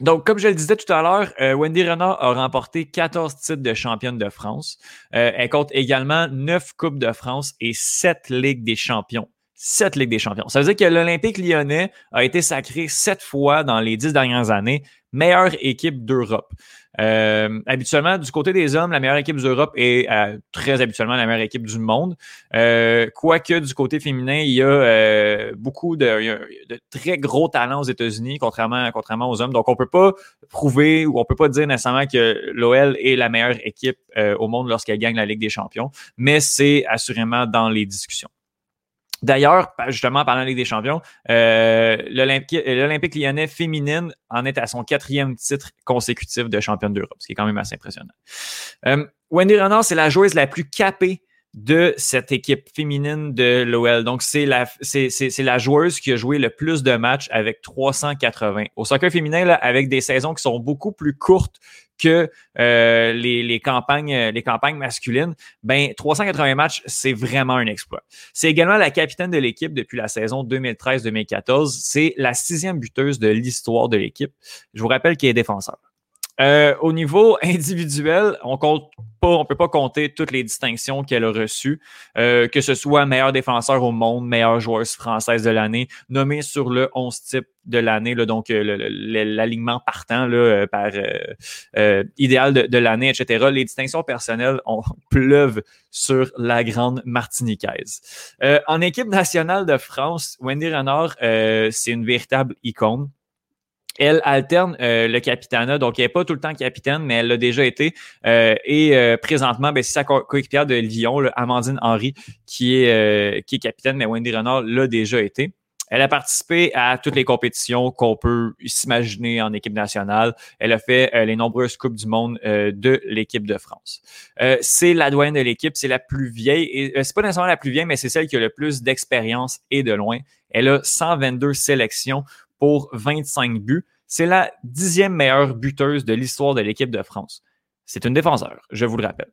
Donc, comme je le disais tout à l'heure, euh, Wendy Renard a remporté 14 titres de championne de France. elle compte également 9 Coupes de France et 7 Ligues des champions. 7 Ligues des champions. Ça veut dire que l'Olympique lyonnais a été sacré 7 fois dans les 10 dernières années meilleure équipe d'Europe. Euh, habituellement, du côté des hommes, la meilleure équipe d'Europe est euh, très habituellement la meilleure équipe du monde. Euh, quoique du côté féminin, il y a beaucoup de, très gros talents aux États-Unis, contrairement, contrairement aux hommes. Donc, on peut pas prouver ou on peut pas dire nécessairement que l'OL est la meilleure équipe au monde lorsqu'elle gagne la Ligue des champions, mais c'est assurément dans les discussions. D'ailleurs, justement, parlant de Ligue des champions, euh, l'Olympique lyonnais féminine en est à son quatrième titre consécutif de championne d'Europe, ce qui est quand même assez impressionnant. Euh, Wendy Renard, c'est la joueuse la plus capée de cette équipe féminine de l'OL. Donc, c'est la, la joueuse qui a joué le plus de matchs avec 380. Au soccer féminin, là, avec des saisons qui sont beaucoup plus courtes que euh, les, les, campagnes, les campagnes masculines, ben 380 matchs, c'est vraiment un exploit. C'est également la capitaine de l'équipe depuis la saison 2013-2014. C'est la sixième buteuse de l'histoire de l'équipe. Je vous rappelle qu'elle est défenseur. Euh, au niveau individuel, on compte pas, on peut pas compter toutes les distinctions qu'elle a reçues, euh, que ce soit meilleur défenseur au monde, meilleure joueuse française de l'année, nommée sur le 11 type de l'année, donc euh, l'alignement partant là, par idéal de, l'année, etc. Les distinctions personnelles on, pleuvent sur la grande Martiniquaise. en équipe nationale de France, Wendy Renard, c'est une véritable icône elle alterne euh, le capitana, donc elle n'est pas tout le temps capitaine, mais elle l'a déjà été. Euh, et euh, présentement, ben, c'est sa coéquipière de Lyon, Amandine Henry, qui est, qui est capitaine, mais Wendy Renard l'a déjà été. Elle a participé à toutes les compétitions qu'on peut s'imaginer en équipe nationale. Elle a fait les nombreuses coupes du monde de l'équipe de France. c'est la douane de l'équipe, c'est la plus vieille et c'est pas nécessairement la plus vieille, mais c'est celle qui a le plus d'expérience et de loin. Elle a 122 sélections pour 25 buts. C'est la dixième meilleure buteuse de l'histoire de l'équipe de France. C'est une défenseur, je vous le rappelle.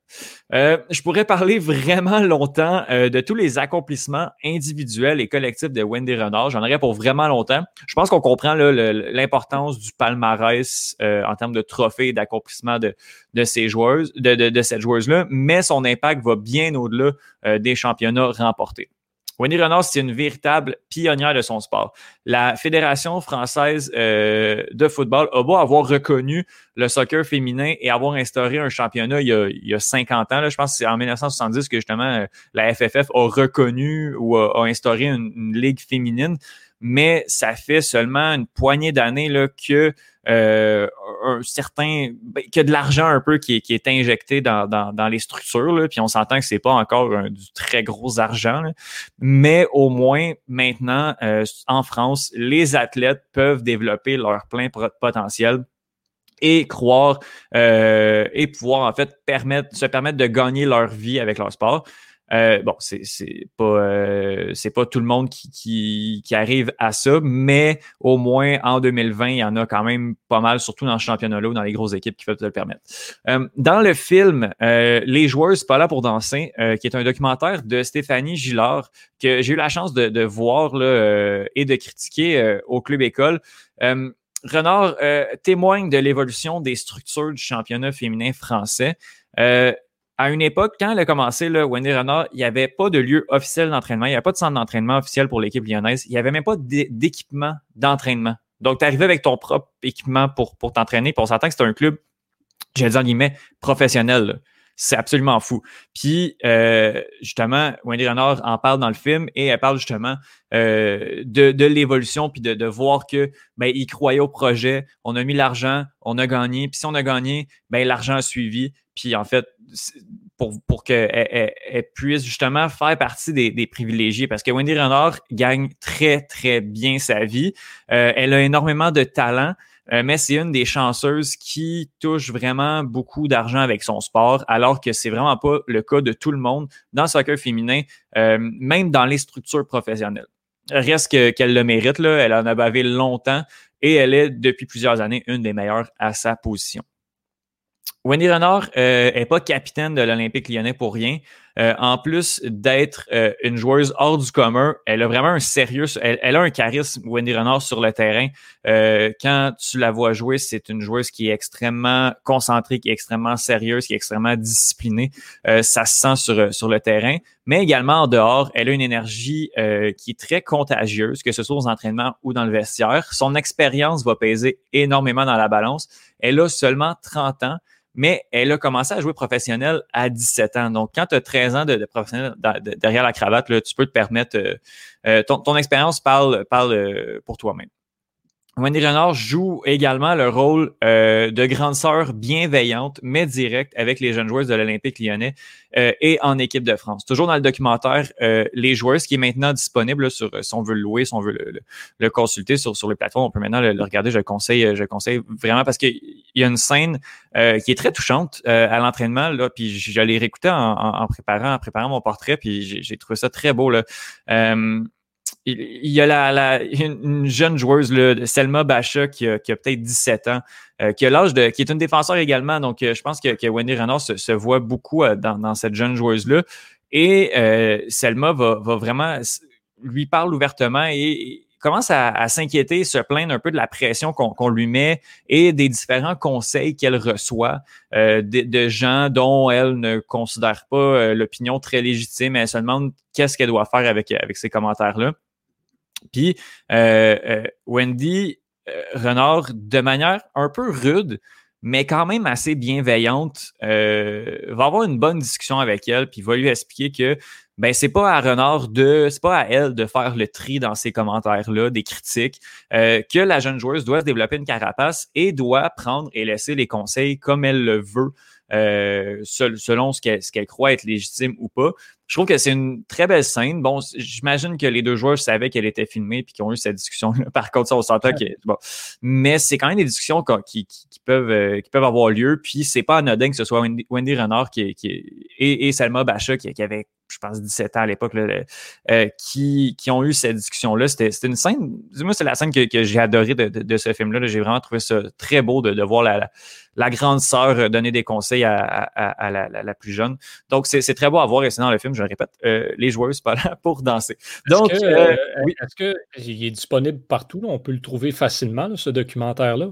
Euh, je pourrais parler vraiment longtemps euh, de tous les accomplissements individuels et collectifs de Wendy Renard. J'en aurais pour vraiment longtemps. Je pense qu'on comprend l'importance du palmarès euh, en termes de trophées et d'accomplissements de, de ces joueuses, de, de, de cette joueuse-là, mais son impact va bien au-delà des championnats remportés. Wendy Renard, c'est une véritable pionnière de son sport. La Fédération française euh, de football a beau avoir reconnu le soccer féminin et avoir instauré un championnat il y a, 50 ans. Je pense que c'est en 1970 que justement euh, la FFF a reconnu ou a, instauré une, ligue féminine. Mais ça fait seulement une poignée d'années que euh, un certain ben, que de l'argent un peu qui est, qui est injecté dans, dans, dans les structures, là, puis on s'entend que c'est pas encore du très gros argent, mais au moins maintenant euh, en France, les athlètes peuvent développer leur plein potentiel et croire euh, et pouvoir en fait permettre se permettre de gagner leur vie avec leur sport. Euh, bon, c'est pas euh, pas tout le monde qui, qui, arrive à ça, mais au moins en 2020, il y en a quand même pas mal, surtout dans le championnat-là ou dans les grosses équipes qui peuvent te le permettre. Euh, dans le film Les joueurs, c'est pas là pour danser, qui est un documentaire de Stéphanie Gillard que j'ai eu la chance de, de voir là, et de critiquer au Club École. Renard témoigne de l'évolution des structures du championnat féminin français. Euh, à une époque, quand elle a commencé, là, Wendy Renard, il n'y avait pas de lieu officiel d'entraînement, il n'y avait pas de centre d'entraînement officiel pour l'équipe lyonnaise, il n'y avait même pas d'équipement d'entraînement. Donc, tu arrivais avec ton propre équipement pour, pour t'entraîner, puis on s'entend que c'est un club, je vais dire en guillemets, professionnel. C'est absolument fou. Puis, euh, justement, Wendy Renard en parle dans le film et elle parle justement euh, de, de l'évolution puis de, de, voir que ben, il croyait au projet, on a mis l'argent, on a gagné, puis si on a gagné, ben, l'argent a suivi. Puis en fait, pour, pour qu'elle elle, puisse justement faire partie des, des, privilégiés, parce que Wendy Renard gagne très, très bien sa vie. Euh, elle a énormément de talent. Euh, mais c'est une des chanceuses qui touche vraiment beaucoup d'argent avec son sport, alors que c'est vraiment pas le cas de tout le monde dans le soccer féminin, euh, même dans les structures professionnelles. Reste qu'elle le mérite, là, elle en a bavé longtemps et elle est depuis plusieurs années une des meilleures à sa position. Wendy Renard n'est euh, pas capitaine de l'Olympique lyonnais pour rien. Euh, en plus d'être euh, une joueuse hors du commun, elle a vraiment un sérieux, elle, a un charisme, Wendy Renard, sur le terrain. quand tu la vois jouer, c'est une joueuse qui est extrêmement concentrée, qui est extrêmement sérieuse, qui est extrêmement disciplinée. ça se sent sur, sur le terrain, mais également en dehors, elle a une énergie qui est très contagieuse, que ce soit aux entraînements ou dans le vestiaire. Son expérience va peser énormément dans la balance. Elle a seulement 30 ans mais elle a commencé à jouer professionnel à 17 ans. Donc, quand tu as 13 ans de, professionnel derrière la cravate, là, tu peux te permettre, euh, euh, ton, ton expérience parle, parle euh, pour toi-même. Wendy Renard joue également le rôle euh, de grande sœur bienveillante, mais directe avec les jeunes joueuses de l'Olympique lyonnais euh, et en équipe de France. Toujours dans le documentaire Les joueuses, qui est maintenant disponible sur, si on veut le louer, si on veut le, consulter sur, sur les plateformes, on peut maintenant le, regarder. Je le conseille, je conseille vraiment parce qu'il y a une scène qui est très touchante à l'entraînement. Là, puis je, l'ai réécouté en, en, préparant, en préparant mon portrait, puis j'ai trouvé ça très beau. Là il y a la, une jeune joueuse, là, Selma Bacha, qui a, peut-être 17 ans, euh, qui a l'âge de. qui est une défenseur également. Donc, euh, je pense que, Wendy Renard se, voit beaucoup euh, dans, cette jeune joueuse-là. Et Selma va, vraiment lui parle ouvertement et, commence à, s'inquiéter, se plaindre un peu de la pression qu'on lui met et des différents conseils qu'elle reçoit de, de, gens dont elle ne considère pas l'opinion très légitime. Elle se demande qu'est-ce qu'elle doit faire avec, avec ces commentaires-là. Puis Wendy Renard, de manière un peu rude, mais quand même assez bienveillante, euh, va avoir une bonne discussion avec elle, puis va lui expliquer que ben c'est pas à Renard de, c'est pas à elle de faire le tri dans ces commentaires-là, des critiques, euh, que la jeune joueuse doit se développer une carapace et doit prendre et laisser les conseils comme elle le veut, euh, selon ce qu'elle croit être légitime ou pas. Je trouve que c'est une très belle scène. Bon, j'imagine que les deux joueurs savaient qu'elle était filmée puis qu'ils ont eu cette discussion. Par contre, ça, on s'entend que bon. Mais c'est quand même des discussions qui, peuvent, euh, qui peuvent avoir lieu. Puis c'est pas anodin que ce soit Wendy, Renard qui, qui, et, et Salma Bacha qui, qui avait je pense, 17 ans à l'époque, euh, qui, qui, ont eu cette discussion-là. C'était une scène, moi, c'est la scène que, que j'ai adorée de, de, ce film-là. J'ai vraiment trouvé ça très beau de, de voir la, la, grande sœur donner des conseils à, à, la, la, plus jeune. Donc, c'est très beau à voir et c'est dans le film, je le répète, euh, les joueurs, pas là pour danser. Donc, est-ce euh, oui. est qu'il est disponible partout? On peut le trouver facilement, ce documentaire-là?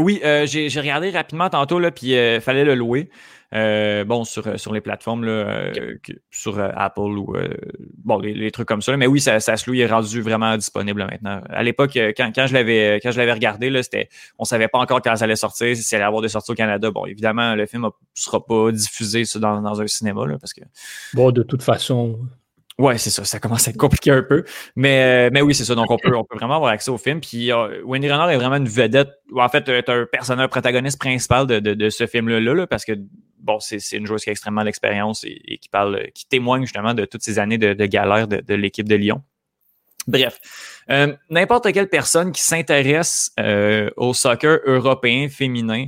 oui, j'ai regardé rapidement tantôt, là, puis il fallait le louer. Euh, bon, sur, euh, sur les plateformes, là, euh, sur Apple ou bon, les, trucs comme ça. Mais oui, ça, ça se loue, il est rendu vraiment disponible maintenant. À l'époque, quand, quand je l'avais quand je l'avais regardé, là, c'était, on savait pas encore quand ça allait sortir, si ça allait avoir des sorties au Canada. Bon, évidemment, le film ne sera pas diffusé dans, dans un cinéma, là, parce que. Bon, de toute façon, Ouais, c'est ça. Ça commence à être compliqué un peu. Mais, euh, mais oui, c'est ça. Donc, on peut, on peut vraiment avoir accès au film. Puis, euh, Wendy Renard est vraiment une vedette. En fait, est un personnage protagoniste principal de, de, de ce film-là, là, parce que, bon, c'est une joueuse qui a extrêmement d'expérience et, qui parle, qui témoigne justement de toutes ces années de, de galère de, l'équipe de Lyon. Bref, euh, n'importe quelle personne qui s'intéresse au soccer européen féminin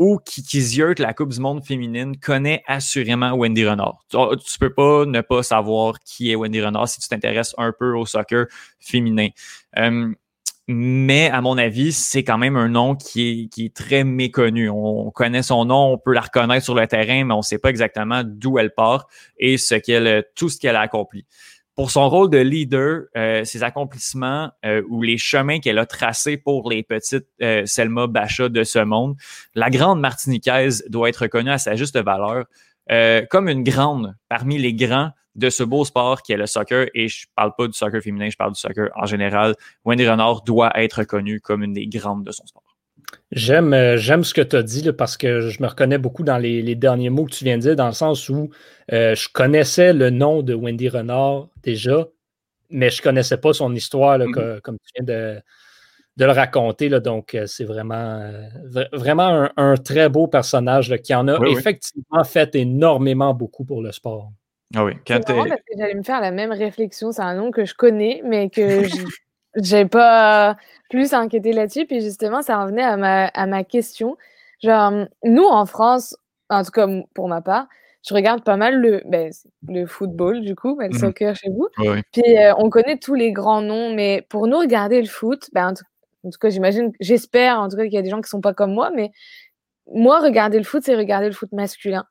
ou qui, qui la Coupe du Monde féminine connaît assurément Wendy Renard. Tu, tu, peux pas ne pas savoir qui est Wendy Renard si tu t'intéresses un peu au soccer féminin. Mais à mon avis, c'est quand même un nom qui est, qui est très méconnu. On connaît son nom, on peut la reconnaître sur le terrain, mais on ne sait pas exactement d'où elle part et ce qu'elle, tout ce qu'elle a accompli pour son rôle de leader, euh, ses accomplissements euh, ou les chemins qu'elle a tracés pour les petites euh, Selma Bacha de ce monde, la grande Martiniquaise doit être reconnue à sa juste valeur comme une grande parmi les grands de ce beau sport qui est le soccer. Et je parle pas du soccer féminin, je parle du soccer en général. Wendy Renard doit être reconnue comme une des grandes de son sport. J'aime, euh, j'aime ce que tu as dit parce que je me reconnais beaucoup dans les, derniers mots que tu viens de dire, dans le sens où euh, je connaissais le nom de Wendy Renard déjà, mais je ne connaissais pas son histoire, mm-hmm. comme tu viens de, le raconter. Là, donc, euh, c'est vraiment, vraiment un, très beau personnage qui en a effectivement fait énormément beaucoup pour le sport. Ah oui, quand j'allais me faire la même réflexion. C'est un nom que je connais, mais que j'ai pas plus inquiété là-dessus. Puis justement, ça revenait à ma, à ma question. Genre, nous, en France, en tout cas pour ma part, je regarde pas mal le, ben, le football, du coup, ben, le mmh soccer chez vous. Puis euh, on connaît tous les grands noms, mais pour nous, regarder le foot, ben, en, tout, cas, j'imagine, j'espère en tout cas qu'il y a des gens qui sont pas comme moi, mais moi, regarder le foot, c'est regarder le foot masculin.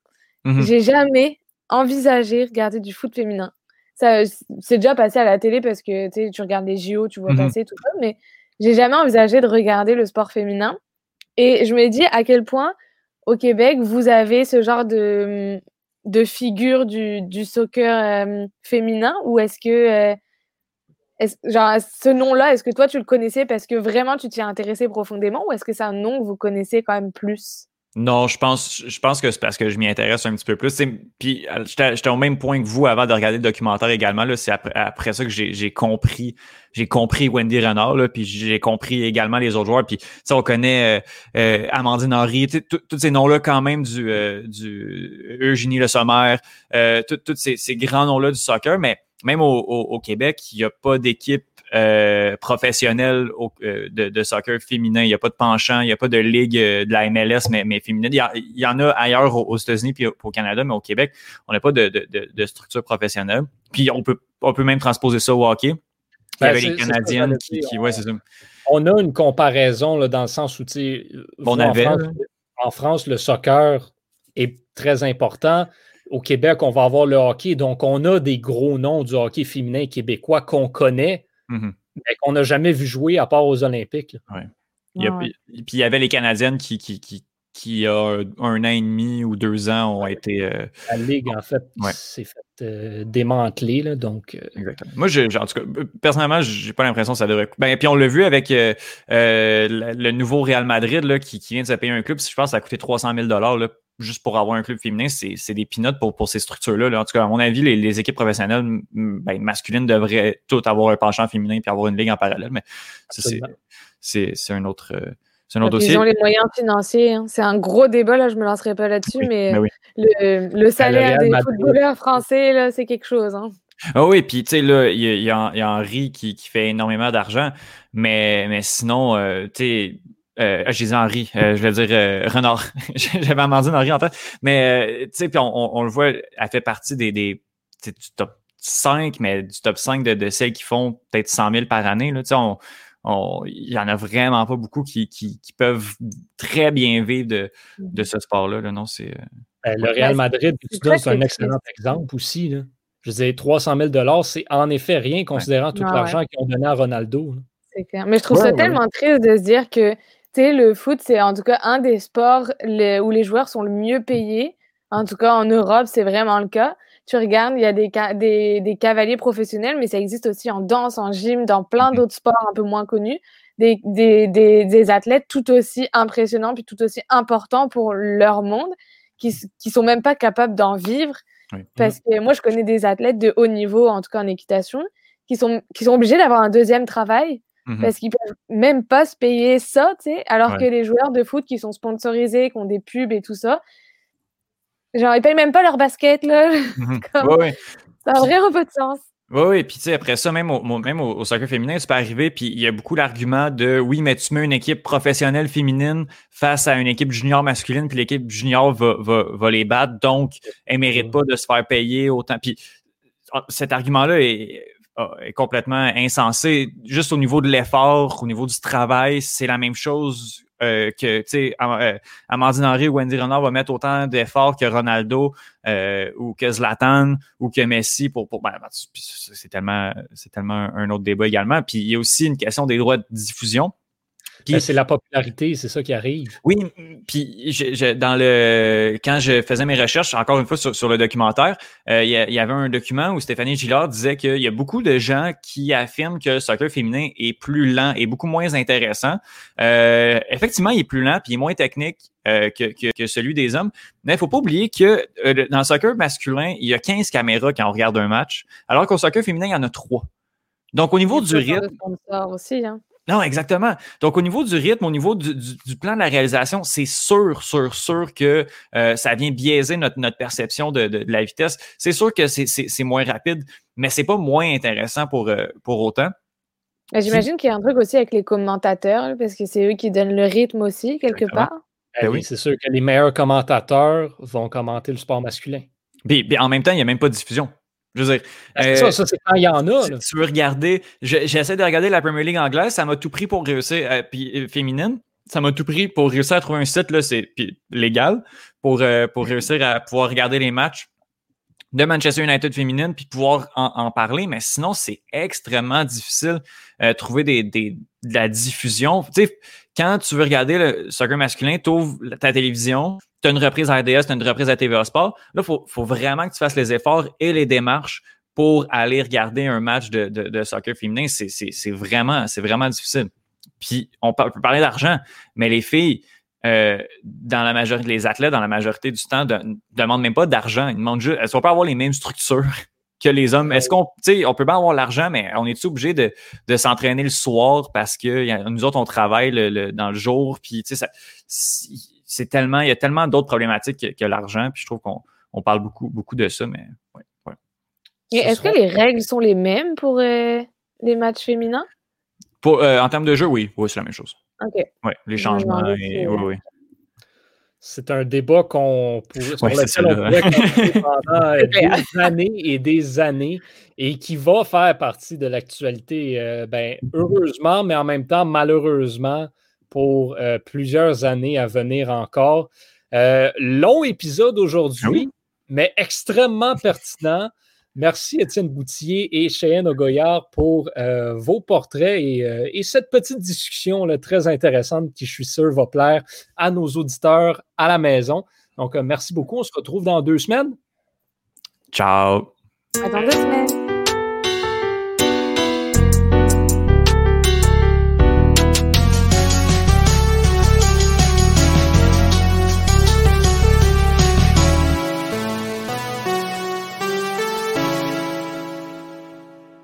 Mmh J'ai jamais envisagé regarder du foot féminin. Ça, c'est déjà passé à la télé parce que tu regardes les JO, tu vois mmh passer tout ça, mais j'ai jamais envisagé de regarder le sport féminin. Et je me dis à quel point au Québec, vous avez ce genre de, de figure du, du soccer euh, féminin ou est-ce que, euh, genre, ce nom-là, est-ce que toi tu le connaissais parce que vraiment tu t'y es intéressé profondément ou est-ce que c'est un nom que vous connaissez quand même plus? Non, je pense, je pense que c'est parce que je m'y intéresse un petit peu plus. Puis euh, j'étais au même point que vous avant de regarder le documentaire également. C'est après, ça que j'ai compris, j'ai compris Wendy Renard, puis j'ai compris également les autres joueurs. Puis on connaît euh, euh, Amandine Henry, tous ces noms-là quand même du, du Eugénie Le Sommer, tous ces, ces, grands noms-là du soccer, mais même au, au Québec, il n'y a pas d'équipe euh, professionnel euh, de, soccer féminin. Il n'y a pas de penchant, il n'y a pas de ligue euh, de la MLS, mais, mais féminine. Il y, en a ailleurs aux, États-Unis puis au Canada, mais au Québec, on n'a pas de, de, structure professionnelle. Puis on peut, on peut même transposer ça au hockey. Il y ben, avait les Canadiennes qui, ouais, c'est ça. On a une comparaison là, dans le sens où, avait, en France, le soccer est très important au Québec, on va avoir le hockey. Donc, on a des gros noms du hockey féminin québécois qu'on connaît, Mm-hmm. mais qu'on n'a jamais vu jouer à part aux Olympiques. Ouais. puis il y avait les Canadiennes qui, qui, qui, qui a un an et demi ou deux ans ont été. Euh, la Ligue, en fait, s'est fait euh, démanteler. Là, donc, euh, Exactement. Moi, je, en tout cas, personnellement, j'ai pas l'impression que ça devrait. Ben, puis on l'a vu avec le, nouveau Real Madrid là, qui, qui, vient de se payer un club. Je pense que ça a coûté 300 000 là, juste pour avoir un club féminin. C'est des pinottes pour, pour ces structures-là. En tout cas, à mon avis, les, équipes professionnelles ben, masculines devraient toutes avoir un penchant féminin puis avoir une ligue en parallèle. Mais c'est un autre c'est un autre dossier. Ils ont les moyens financiers. Hein. C'est un gros débat, là, je ne me lancerai pas là-dessus, mais, le, salaire des footballeurs français, c'est quelque chose. Hein. Ah oui, puis tu sais, là, il y, a, Henri qui, fait énormément d'argent, mais, mais sinon, euh, tu sais, euh, ah, j'ai dit Henri, euh, je vais dire Renard. J'avais amendé Henri en fait. Mais tu sais, puis on, le voit, elle fait partie des, des du top 5, mais du top 5 de, de celles qui font peut-être 100 000 par année. Là, on, il y en a vraiment pas beaucoup qui, qui, peuvent très bien vivre de, de ce sport-là. Non, c'est, euh, ben, le Real Madrid, c'est un excellent exemple aussi. Là. Je disais 300 000 c'est en effet rien considérant tout l'argent qu'ils ont donné à Ronaldo. C'est clair. Mais je trouve ça tellement triste de se dire que le foot, c'est en tout cas un des sports où les joueurs sont le mieux payés. En tout cas, en Europe, c'est vraiment le cas tu regardes, il y a des, des, des, cavaliers professionnels, mais ça existe aussi en danse, en gym, dans plein mmh d'autres sports un peu moins connus. Des, des, des, athlètes tout aussi impressionnants, puis tout aussi importants pour leur monde, qui ne sont même pas capables d'en vivre. Parce que moi, je connais des athlètes de haut niveau, en tout cas en équitation, qui sont, qui sont obligés d'avoir un deuxième travail mmh parce qu'ils peuvent même pas se payer ça, tu sais, alors que les joueurs de foot qui sont sponsorisés, qui ont des pubs et tout ça, Genre, ils payent même pas leur basket, là. Mhm. Ça a vraiment pas de sens. Oui, oui, puis tu sais, après ça, même au, même au, soccer féminin, tu peux arriver, puis il y a beaucoup l'argument de oui, mais tu mets une équipe professionnelle féminine face à une équipe junior masculine, puis l'équipe junior va, va, va, les battre, donc elle ne mérite pas de se faire payer autant. Puis ah, cet argument-là est, est, complètement insensé. Juste au niveau de l'effort, au niveau du travail, c'est la même chose euh, que, tu sais, euh, Amandine Henry ou Wendy Renard va mettre autant d'efforts que Ronaldo euh, ou que Zlatan ou que Messi pour, pour ben, ben c'est tellement, c'est tellement un autre débat également. Puis il y a aussi une question des droits de diffusion. Ben, c'est la popularité, c'est ça qui arrive. Oui, puis dans le quand je faisais mes recherches, encore une fois sur, le documentaire, euh, il, y, avait un document où Stéphanie Gillard disait qu'il y a beaucoup de gens qui affirment que le soccer féminin est plus lent et beaucoup moins intéressant. Euh, effectivement, il est plus lent puis il est moins technique euh, que, celui des hommes. Mais il ne faut pas oublier que dans le soccer masculin, il y a 15 caméras quand on regarde un match, alors qu'au soccer féminin, il y en a 3. Donc, au niveau du rythme. Aussi, hein. Non, exactement. Donc, au niveau du rythme, au niveau du, plan de la réalisation, c'est sûr, sûr, sûr que euh, ça vient biaiser notre, notre perception de, la vitesse. C'est sûr que c'est moins rapide, mais c'est pas moins intéressant pour, euh, pour autant. J'imagine qu'il y a un truc aussi avec les commentateurs, parce que c'est eux qui donnent le rythme aussi, quelque part. Ben oui, c'est sûr que les meilleurs commentateurs vont commenter le sport masculin. Mais, en même temps, il n'y a même pas de diffusion. Je veux dire. Euh, ça, ça c'est quand il y en a. tu veux regarder. J'essaie de regarder la Premier League anglaise, ça m'a tout pris pour réussir. Euh, puis euh, féminine, ça m'a tout pris pour réussir à trouver un site, là, c'est légal, pour, pour réussir à pouvoir regarder les matchs de Manchester United féminine puis pouvoir en, parler. Mais sinon, c'est extrêmement difficile de trouver des, des, de la diffusion. Tu sais, quand tu veux regarder le soccer masculin, tu ouvres ta télévision, tu as une reprise à RDS, tu as une reprise à TVA Sport. Là, il faut, faut, vraiment que tu fasses les efforts et les démarches pour aller regarder un match de, de, soccer féminin. C'est vraiment, vraiment difficile. Puis, on peut, parler d'argent, mais les filles, euh, dans la majorité, les athlètes, dans la majorité du temps, ne demandent même pas d'argent. Ils demandent juste, elles ne pas avoir les mêmes structures que les hommes? Est-ce qu'on, tu sais, on peut pas avoir l'argent, mais on est obligé de, de s'entraîner le soir parce que nous autres, on travaille le, dans le jour, puis tu sais, c'est tellement, il y a tellement d'autres problématiques que, l'argent, puis je trouve qu'on on parle beaucoup, beaucoup de ça, mais ouais. Est-ce que les règles sont les mêmes pour euh, les matchs féminins? Pour, euh, en termes de jeu, oui, oui, c'est la même chose. OK. Oui, les changements, oui, oui. C'est un débat qu'on pourrait, sur lequel on pourrait pendant des années et des années et qui va faire partie de l'actualité, euh, ben, heureusement, mais en même temps, malheureusement, pour euh, plusieurs années à venir encore. Euh, long épisode aujourd'hui, ah mais extrêmement pertinent. Merci Étienne Boutier et Cheyenne Ogoyard pour euh, vos portraits et, et, cette petite discussion là, très intéressante qui, je suis sûr, va plaire à nos auditeurs à la maison. Donc, merci beaucoup. On se retrouve dans deux semaines. Ciao. À dans deux semaines.